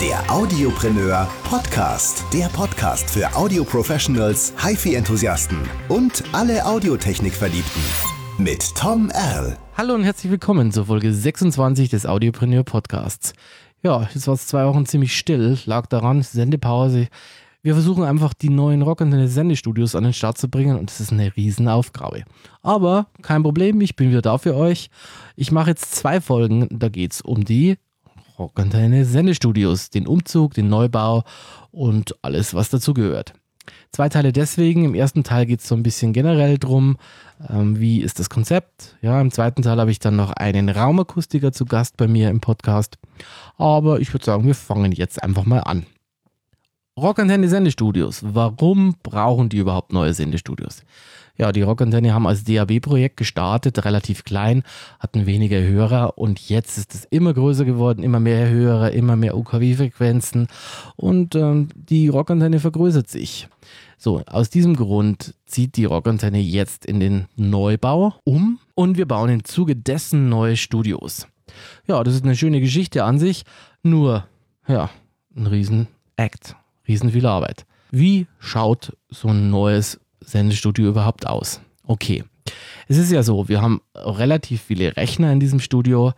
Der Audiopreneur Podcast. Der Podcast für Audio-Professionals, HiFi-Enthusiasten und alle Audiotechnik-Verliebten. Mit Tom Erl. Hallo und herzlich willkommen zur Folge 26 des Audiopreneur Podcasts. Ja, jetzt war es zwei Wochen ziemlich still, lag daran, Sendepause. Wir versuchen einfach die neuen rockenden Sendestudios an den Start zu bringen und es ist eine Riesenaufgabe. Aber kein Problem, ich bin wieder da für euch. Ich mache jetzt zwei Folgen, da geht es um die Rockantenne Sendestudios, den Umzug, den Neubau und alles, was dazu gehört. Zwei Teile deswegen. Im ersten Teil geht es so ein bisschen generell drum, ähm, wie ist das Konzept. Ja, im zweiten Teil habe ich dann noch einen Raumakustiker zu Gast bei mir im Podcast. Aber ich würde sagen, wir fangen jetzt einfach mal an. Rockantenne Sendestudios. Warum brauchen die überhaupt neue Sendestudios? Ja, die Rockantenne haben als DAB-Projekt gestartet, relativ klein, hatten weniger Hörer und jetzt ist es immer größer geworden, immer mehr Hörer, immer mehr UKW-Frequenzen und ähm, die Rockantenne vergrößert sich. So, aus diesem Grund zieht die Rockantenne jetzt in den Neubau um und wir bauen im Zuge dessen neue Studios. Ja, das ist eine schöne Geschichte an sich, nur, ja, ein riesen Act, riesen viel Arbeit. Wie schaut so ein neues Sendestudio überhaupt aus? Okay. Es ist ja so, wir haben relativ viele Rechner in diesem Studio.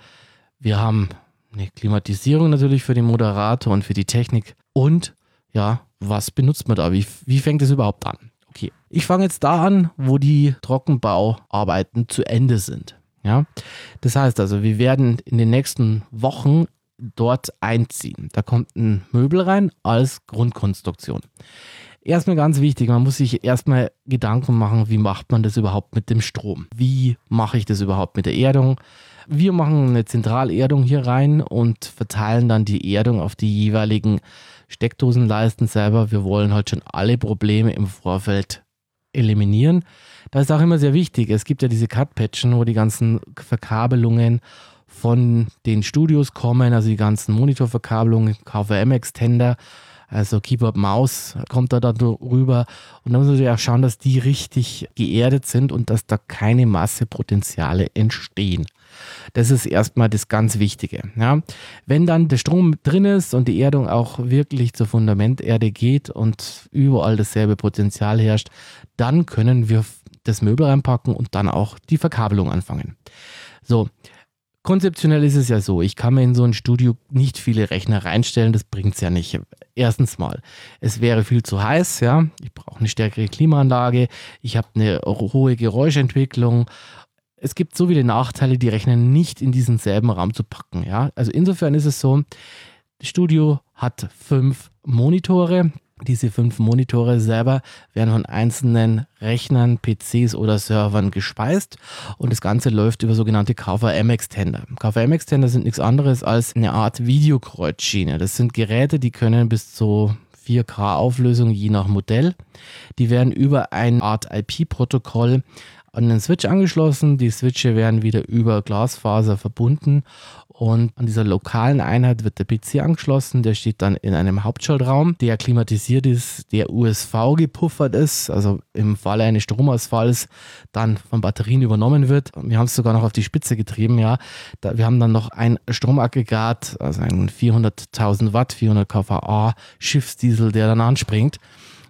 Wir haben eine Klimatisierung natürlich für den Moderator und für die Technik. Und ja, was benutzt man da? Wie, wie fängt es überhaupt an? Okay, ich fange jetzt da an, wo die Trockenbauarbeiten zu Ende sind. Ja, das heißt also, wir werden in den nächsten Wochen dort einziehen. Da kommt ein Möbel rein als Grundkonstruktion erstmal ganz wichtig, man muss sich erstmal Gedanken machen, wie macht man das überhaupt mit dem Strom? Wie mache ich das überhaupt mit der Erdung? Wir machen eine Zentralerdung hier rein und verteilen dann die Erdung auf die jeweiligen Steckdosenleisten selber. Wir wollen halt schon alle Probleme im Vorfeld eliminieren. Da ist auch immer sehr wichtig, es gibt ja diese Cut-Patchen, wo die ganzen Verkabelungen von den Studios kommen, also die ganzen Monitorverkabelungen, KVM-Extender also Keyboard Maus kommt da dann rüber. Und dann muss man ja schauen, dass die richtig geerdet sind und dass da keine Massepotenziale entstehen. Das ist erstmal das ganz Wichtige. Ja. Wenn dann der Strom drin ist und die Erdung auch wirklich zur Fundamenterde geht und überall dasselbe Potenzial herrscht, dann können wir das Möbel reinpacken und dann auch die Verkabelung anfangen. So, Konzeptionell ist es ja so, ich kann mir in so ein Studio nicht viele Rechner reinstellen, das bringt es ja nicht. Erstens mal, es wäre viel zu heiß, ja, ich brauche eine stärkere Klimaanlage, ich habe eine hohe Geräuschentwicklung. Es gibt so viele Nachteile, die Rechner nicht in diesen selben Raum zu packen, ja. Also insofern ist es so, das Studio hat fünf Monitore, diese fünf Monitore selber werden von einzelnen Rechnern, PCs oder Servern gespeist und das Ganze läuft über sogenannte KVM-Extender. KVM-Extender sind nichts anderes als eine Art Videokreuzschiene. Das sind Geräte, die können bis zu 4K Auflösung je nach Modell. Die werden über eine Art IP-Protokoll an den Switch angeschlossen. Die Switche werden wieder über Glasfaser verbunden und an dieser lokalen Einheit wird der PC angeschlossen. Der steht dann in einem Hauptschaltraum, der klimatisiert ist, der USV gepuffert ist, also im Falle eines Stromausfalls dann von Batterien übernommen wird. Wir haben es sogar noch auf die Spitze getrieben, ja. Da, wir haben dann noch ein Stromaggregat, also ein 400.000 Watt, 400 kVA Schiffsdiesel, der dann anspringt.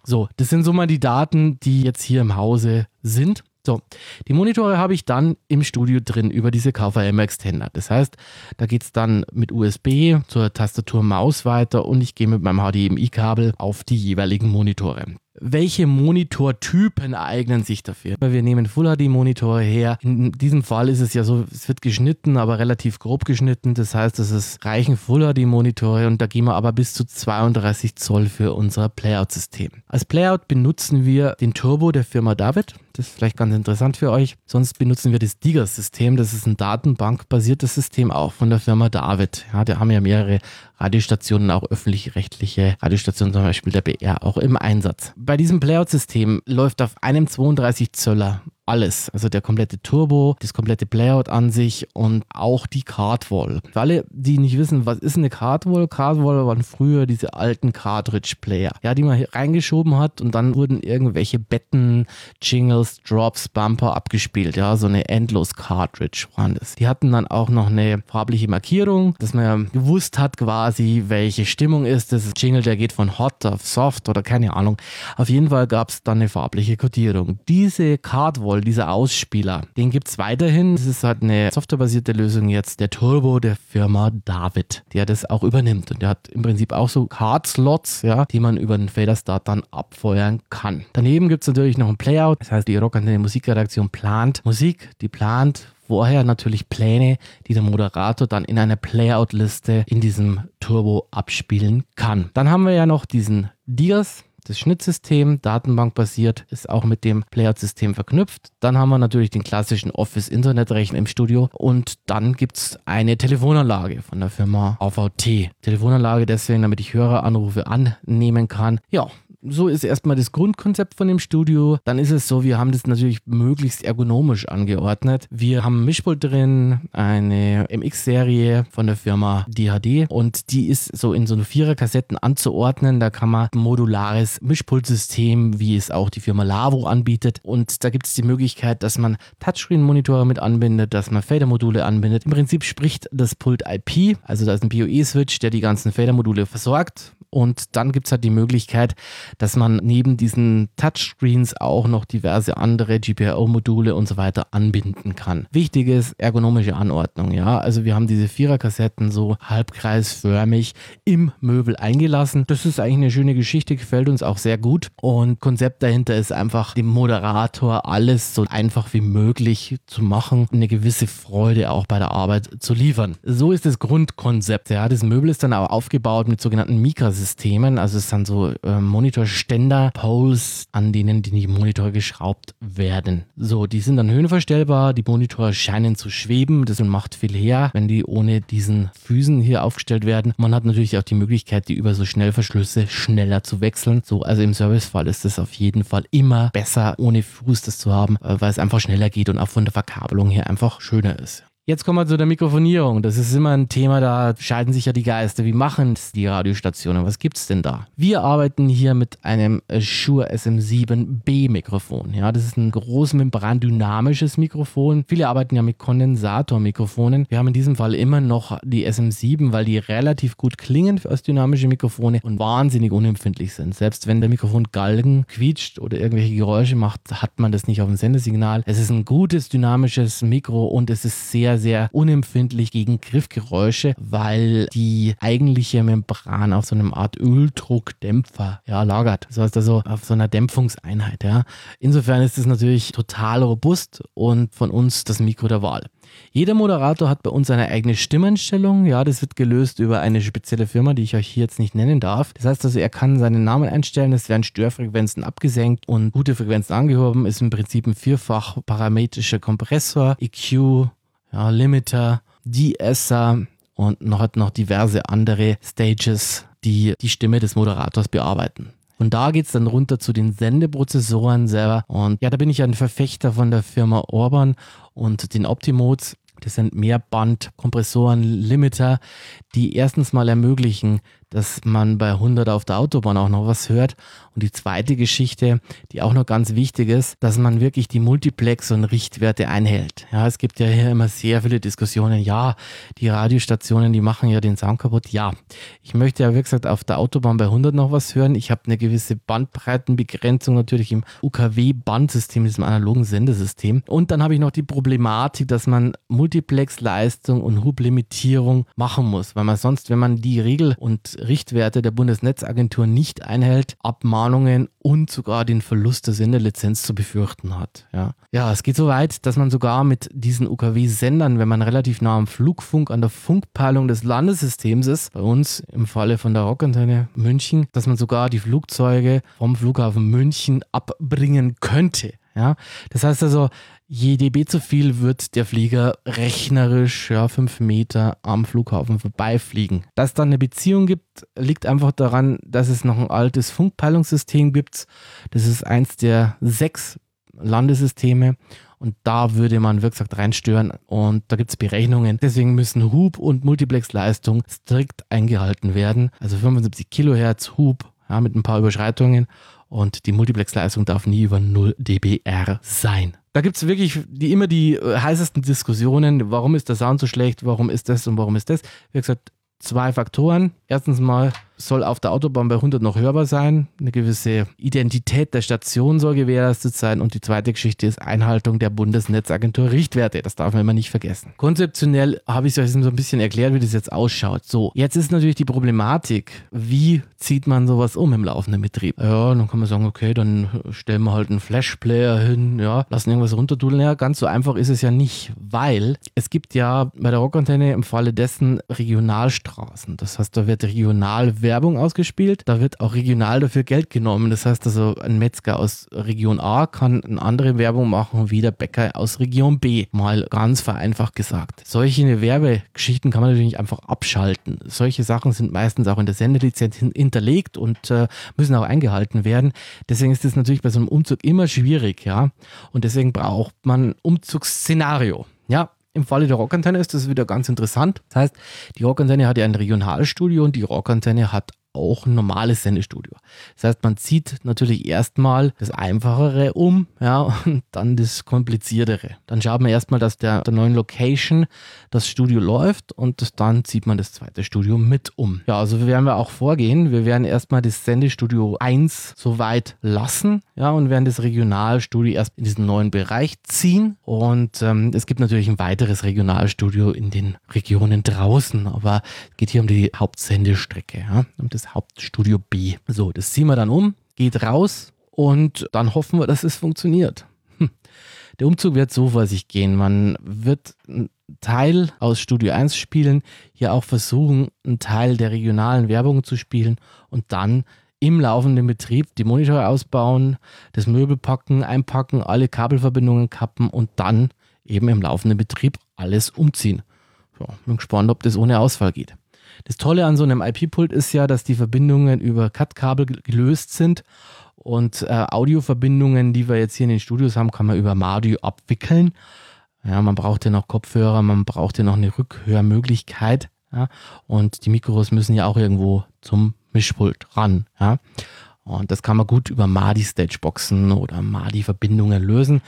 So, das sind so mal die Daten, die jetzt hier im Hause sind. So, die Monitore habe ich dann im Studio drin über diese KVM-Extender. Das heißt, da geht es dann mit USB zur Tastatur Maus weiter und ich gehe mit meinem HDMI-Kabel auf die jeweiligen Monitore welche Monitortypen eignen sich dafür? Wir nehmen Full HD Monitore her. In diesem Fall ist es ja so, es wird geschnitten, aber relativ grob geschnitten. Das heißt, es reichen Full HD Monitore und da gehen wir aber bis zu 32 Zoll für unser Playout-System. Als Playout benutzen wir den Turbo der Firma David. Das ist vielleicht ganz interessant für euch. Sonst benutzen wir das Digas-System. Das ist ein datenbankbasiertes System auch von der Firma David. Ja, da haben ja mehrere Radiostationen, auch öffentlich-rechtliche Radiostationen, zum Beispiel der BR, auch im Einsatz. Bei diesem Playout-System läuft auf einem 32 Zöller alles. Also der komplette Turbo, das komplette Playout an sich und auch die Cardwall. Für alle, die nicht wissen, was ist eine Cardwall? Cardwall waren früher diese alten Cartridge-Player, ja, die man reingeschoben hat und dann wurden irgendwelche Betten, Jingles, Drops, Bumper abgespielt. Ja, so eine Endlos-Cartridge waren das. Die hatten dann auch noch eine farbliche Markierung, dass man ja gewusst hat quasi, welche Stimmung ist. Das Jingle, der geht von Hot auf Soft oder keine Ahnung. Auf jeden Fall gab es dann eine farbliche Kodierung. Diese Cardwall, dieser Ausspieler, den gibt es weiterhin. Das ist halt eine softwarebasierte Lösung jetzt, der Turbo der Firma David, der das auch übernimmt. Und der hat im Prinzip auch so Card-Slots, ja, die man über den Fader-Start dann abfeuern kann. Daneben gibt es natürlich noch ein Playout. Das heißt, die Rockantenne Musikredaktion plant Musik, die plant vorher natürlich Pläne, die der Moderator dann in einer Playout-Liste in diesem Turbo abspielen kann. Dann haben wir ja noch diesen Dias, das Schnittsystem, datenbankbasiert, ist auch mit dem Playout-System verknüpft. Dann haben wir natürlich den klassischen Office-Internetrechner im Studio und dann gibt es eine Telefonanlage von der Firma AVT. Telefonanlage deswegen, damit ich Höreranrufe annehmen kann. Ja, so ist erstmal das Grundkonzept von dem Studio. Dann ist es so, wir haben das natürlich möglichst ergonomisch angeordnet. Wir haben ein Mischpult drin, eine MX-Serie von der Firma DHD und die ist so in so eine Vierer-Kassetten anzuordnen. Da kann man ein modulares Mischpultsystem, wie es auch die Firma Lavo anbietet. Und da gibt es die Möglichkeit, dass man Touchscreen-Monitore mit anbindet, dass man Fader-Module anbindet. Im Prinzip spricht das Pult IP, also da ist ein PoE-Switch, der die ganzen Fader-Module versorgt und dann gibt es halt die Möglichkeit, dass man neben diesen Touchscreens auch noch diverse andere GPIO-Module und so weiter anbinden kann. Wichtig ist ergonomische Anordnung, ja. Also wir haben diese Viererkassetten so halbkreisförmig im Möbel eingelassen. Das ist eigentlich eine schöne Geschichte, gefällt uns auch sehr gut. Und Konzept dahinter ist einfach, dem Moderator alles so einfach wie möglich zu machen, eine gewisse Freude auch bei der Arbeit zu liefern. So ist das Grundkonzept, ja. Das Möbel ist dann auch aufgebaut mit sogenannten Mikras Systemen. Also es sind so äh, Monitorständer, Poles, an denen die Monitore geschraubt werden. So, die sind dann höhenverstellbar. Die Monitore scheinen zu schweben. Das macht viel her, wenn die ohne diesen Füßen hier aufgestellt werden. Man hat natürlich auch die Möglichkeit, die über so Schnellverschlüsse schneller zu wechseln. So, also im Servicefall ist es auf jeden Fall immer besser, ohne Fuß das zu haben, äh, weil es einfach schneller geht und auch von der Verkabelung her einfach schöner ist. Jetzt kommen wir zu der Mikrofonierung. Das ist immer ein Thema, da scheiden sich ja die Geister. Wie machen die Radiostationen? Was gibt es denn da? Wir arbeiten hier mit einem Shure SM7B Mikrofon. Ja, das ist ein großmembran dynamisches Mikrofon. Viele arbeiten ja mit Kondensatormikrofonen. Wir haben in diesem Fall immer noch die SM7, weil die relativ gut klingen als dynamische Mikrofone und wahnsinnig unempfindlich sind. Selbst wenn der Mikrofongalgen quietscht oder irgendwelche Geräusche macht, hat man das nicht auf dem Sendesignal. Es ist ein gutes dynamisches Mikro und es ist sehr sehr unempfindlich gegen Griffgeräusche, weil die eigentliche Membran auf so einem Art Öldruckdämpfer ja, lagert. Das heißt also auf so einer Dämpfungseinheit. Ja. Insofern ist es natürlich total robust und von uns das Mikro der Wahl. Jeder Moderator hat bei uns eine eigene Stimmenstellung. Ja, das wird gelöst über eine spezielle Firma, die ich euch hier jetzt nicht nennen darf. Das heißt also, er kann seinen Namen einstellen, es werden Störfrequenzen abgesenkt und gute Frequenzen angehoben. Ist im Prinzip ein vierfach parametrischer Kompressor, EQ, ja, Limiter, De-Esser und noch hat noch diverse andere Stages, die die Stimme des Moderators bearbeiten. Und da geht es dann runter zu den Sendeprozessoren selber. Und ja, da bin ich ein Verfechter von der Firma Orban und den Optimodes. Das sind Mehrband-Kompressoren, Limiter, die erstens mal ermöglichen, dass man bei 100 auf der Autobahn auch noch was hört. Und die zweite Geschichte, die auch noch ganz wichtig ist, dass man wirklich die Multiplex- und Richtwerte einhält. Ja, es gibt ja hier immer sehr viele Diskussionen. Ja, die Radiostationen, die machen ja den Sound kaputt. Ja, ich möchte ja, wie gesagt, auf der Autobahn bei 100 noch was hören. Ich habe eine gewisse Bandbreitenbegrenzung natürlich im UKW-Bandsystem, diesem analogen Sendesystem. Und dann habe ich noch die Problematik, dass man Multiplex-Leistung und Hublimitierung machen muss, weil man sonst, wenn man die Regel und Richtwerte der Bundesnetzagentur nicht einhält, Abmahnungen und sogar den Verlust der Sendelizenz zu befürchten hat. Ja, ja es geht so weit, dass man sogar mit diesen UKW-Sendern, wenn man relativ nah am Flugfunk an der Funkpeilung des Landessystems ist, bei uns im Falle von der Rockantenne München, dass man sogar die Flugzeuge vom Flughafen München abbringen könnte. Ja, das heißt also, je dB zu viel wird der Flieger rechnerisch ja, fünf Meter am Flughafen vorbeifliegen. Dass es dann eine Beziehung gibt, liegt einfach daran, dass es noch ein altes Funkpeilungssystem gibt. Das ist eins der sechs Landesysteme. Und da würde man, wie gesagt, reinstören und da gibt es Berechnungen. Deswegen müssen Hub und Multiplexleistung strikt eingehalten werden. Also 75 Kilohertz Hub ja, mit ein paar Überschreitungen und die Multiplexleistung darf nie über 0 dBr sein. Da gibt es wirklich die, immer die äh, heißesten Diskussionen. Warum ist der Sound so schlecht? Warum ist das und warum ist das? Wie gesagt, zwei Faktoren. Erstens mal soll auf der Autobahn bei 100 noch hörbar sein. Eine gewisse Identität der Station soll gewährleistet sein. Und die zweite Geschichte ist Einhaltung der Bundesnetzagentur Richtwerte. Das darf man immer nicht vergessen. Konzeptionell habe ich euch so ein bisschen erklärt, wie das jetzt ausschaut. So, jetzt ist natürlich die Problematik, wie zieht man sowas um im laufenden Betrieb? Ja, dann kann man sagen, okay, dann stellen wir halt einen Flashplayer hin, ja, lassen irgendwas runterdudeln. Ja, ganz so einfach ist es ja nicht, weil es gibt ja bei der Rockantenne im Falle dessen Regionalstraßen. Das heißt, da wird regional Werbung ausgespielt. Da wird auch regional dafür Geld genommen. Das heißt also, ein Metzger aus Region A kann eine andere Werbung machen wie der Bäcker aus Region B. Mal ganz vereinfacht gesagt. Solche Werbegeschichten kann man natürlich einfach abschalten. Solche Sachen sind meistens auch in der Sendelizenz hinterlegt und äh, müssen auch eingehalten werden. Deswegen ist es natürlich bei so einem Umzug immer schwierig, ja. Und deswegen braucht man Umzugsszenario. Ja, im Falle der Rockantenne ist das wieder ganz interessant. Das heißt, die Rockantenne hat ja ein Regionalstudio und die Rockantenne hat auch ein normales Sendestudio. Das heißt, man zieht natürlich erstmal das Einfachere um, ja, und dann das Kompliziertere. Dann schaut man erstmal, dass der, der neuen Location das Studio läuft und dann zieht man das zweite Studio mit um. Ja, also werden wir auch vorgehen. Wir werden erstmal das Sendestudio 1 soweit lassen, ja, und werden das Regionalstudio erst in diesen neuen Bereich ziehen. Und ähm, es gibt natürlich ein weiteres Regionalstudio in den Regionen draußen, aber es geht hier um die Hauptsendestrecke, ja, um das das Hauptstudio B. So, das ziehen wir dann um, geht raus und dann hoffen wir, dass es funktioniert. Hm. Der Umzug wird so vor sich gehen. Man wird einen Teil aus Studio 1 spielen, hier auch versuchen, einen Teil der regionalen Werbung zu spielen und dann im laufenden Betrieb die Monitore ausbauen, das Möbel packen, einpacken, alle Kabelverbindungen kappen und dann eben im laufenden Betrieb alles umziehen. So, bin gespannt, ob das ohne Ausfall geht. Das Tolle an so einem IP-Pult ist ja, dass die Verbindungen über CAT-Kabel gelöst sind und äh, Audioverbindungen, die wir jetzt hier in den Studios haben, kann man über Mardio abwickeln. Ja, man braucht ja noch Kopfhörer, man braucht ja noch eine Rückhörmöglichkeit. Ja, und die Mikros müssen ja auch irgendwo zum Mischpult ran. Ja. Und das kann man gut über MADI-Stage-Boxen oder MADI-Verbindungen lösen.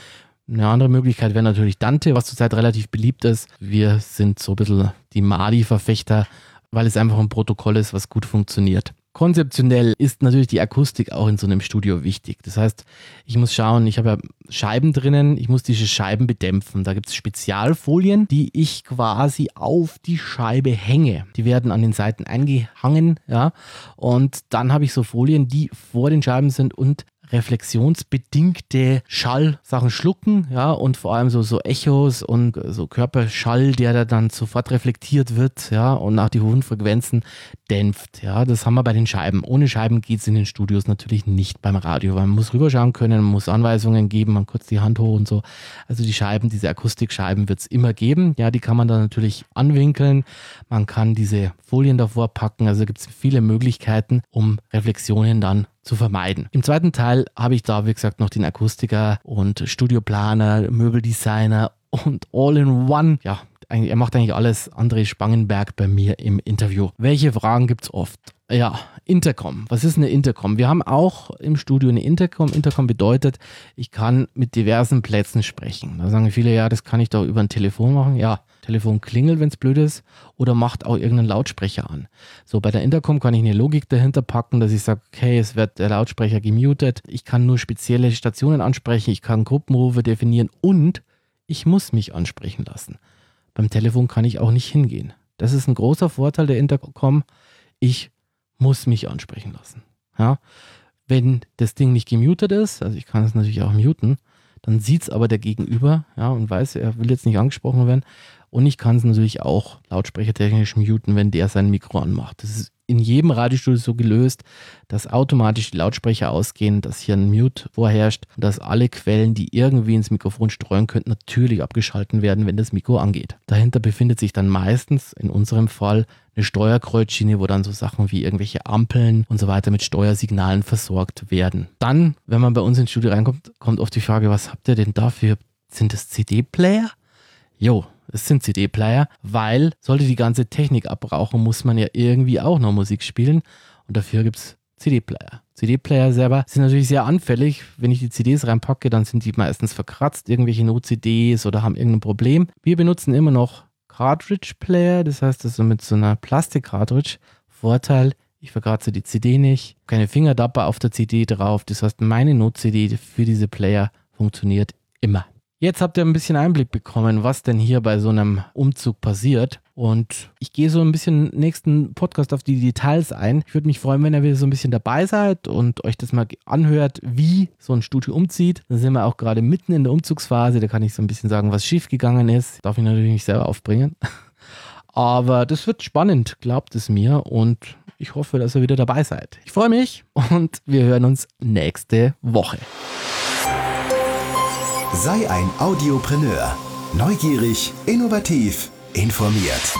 Eine andere Möglichkeit wäre natürlich Dante, was zurzeit relativ beliebt ist. Wir sind so ein bisschen die MADI-Verfechter, weil es einfach ein Protokoll ist, was gut funktioniert. Konzeptionell ist natürlich die Akustik auch in so einem Studio wichtig. Das heißt, ich muss schauen, ich habe ja Scheiben drinnen, ich muss diese Scheiben bedämpfen. Da gibt es Spezialfolien, die ich quasi auf die Scheibe hänge. Die werden an den Seiten eingehangen, ja. Und dann habe ich so Folien, die vor den Scheiben sind und reflexionsbedingte Schallsachen schlucken, ja, und vor allem so, so Echos und so Körperschall, der da dann sofort reflektiert wird, ja, und auch die hohen Frequenzen dämpft, ja. Das haben wir bei den Scheiben. Ohne Scheiben geht es in den Studios natürlich nicht beim Radio, weil man muss rüberschauen können, man muss Anweisungen geben, man kurz die Hand hoch und so. Also die Scheiben, diese Akustikscheiben wird es immer geben, ja, die kann man dann natürlich anwinkeln, man kann diese Folien davor packen, also gibt es viele Möglichkeiten, um Reflexionen dann zu vermeiden. Im zweiten Teil habe ich da, wie gesagt, noch den Akustiker und Studioplaner, Möbeldesigner und All-in-One. Ja, er macht eigentlich alles. André Spangenberg bei mir im Interview. Welche Fragen gibt es oft? Ja, Intercom. Was ist eine Intercom? Wir haben auch im Studio eine Intercom. Intercom bedeutet, ich kann mit diversen Plätzen sprechen. Da sagen viele, ja, das kann ich doch über ein Telefon machen. Ja, Telefon klingelt, wenn es blöd ist, oder macht auch irgendeinen Lautsprecher an. So, bei der Intercom kann ich eine Logik dahinter packen, dass ich sage, okay, es wird der Lautsprecher gemutet, ich kann nur spezielle Stationen ansprechen, ich kann Gruppenrufe definieren und ich muss mich ansprechen lassen. Beim Telefon kann ich auch nicht hingehen. Das ist ein großer Vorteil der Intercom. Ich muss mich ansprechen lassen. Ja? Wenn das Ding nicht gemutet ist, also ich kann es natürlich auch muten, dann sieht es aber der Gegenüber ja, und weiß, er will jetzt nicht angesprochen werden und ich kann es natürlich auch lautsprechertechnisch muten, wenn der sein Mikro anmacht. Das ist in jedem Radiostudio so gelöst, dass automatisch die Lautsprecher ausgehen, dass hier ein Mute vorherrscht und dass alle Quellen, die irgendwie ins Mikrofon streuen könnten, natürlich abgeschalten werden, wenn das Mikro angeht. Dahinter befindet sich dann meistens, in unserem Fall, eine Steuerkreuzschiene, wo dann so Sachen wie irgendwelche Ampeln und so weiter mit Steuersignalen versorgt werden. Dann, wenn man bei uns ins Studio reinkommt, kommt oft die Frage, was habt ihr denn dafür? Sind das CD-Player? Jo, es sind CD-Player, weil sollte die ganze Technik abbrauchen, muss man ja irgendwie auch noch Musik spielen und dafür gibt es CD-Player. CD-Player selber sind natürlich sehr anfällig. Wenn ich die CDs reinpacke, dann sind die meistens verkratzt, irgendwelche No-CDs oder haben irgendein Problem. Wir benutzen immer noch Cartridge-Player, das heißt also mit so einer Plastik-Cartridge. Vorteil, ich verkratze die CD nicht, keine Fingerdapper auf der CD drauf. Das heißt, meine Not-CD für diese Player funktioniert immer. Jetzt habt ihr ein bisschen Einblick bekommen, was denn hier bei so einem Umzug passiert. Und ich gehe so ein bisschen nächsten Podcast auf die Details ein. Ich würde mich freuen, wenn ihr wieder so ein bisschen dabei seid und euch das mal anhört, wie so ein Studio umzieht. Da sind wir auch gerade mitten in der Umzugsphase. Da kann ich so ein bisschen sagen, was schiefgegangen ist. Darf ich natürlich nicht selber aufbringen. Aber das wird spannend, glaubt es mir. Und ich hoffe, dass ihr wieder dabei seid. Ich freue mich und wir hören uns nächste Woche. Sei ein Audiopreneur. Neugierig, innovativ, informiert.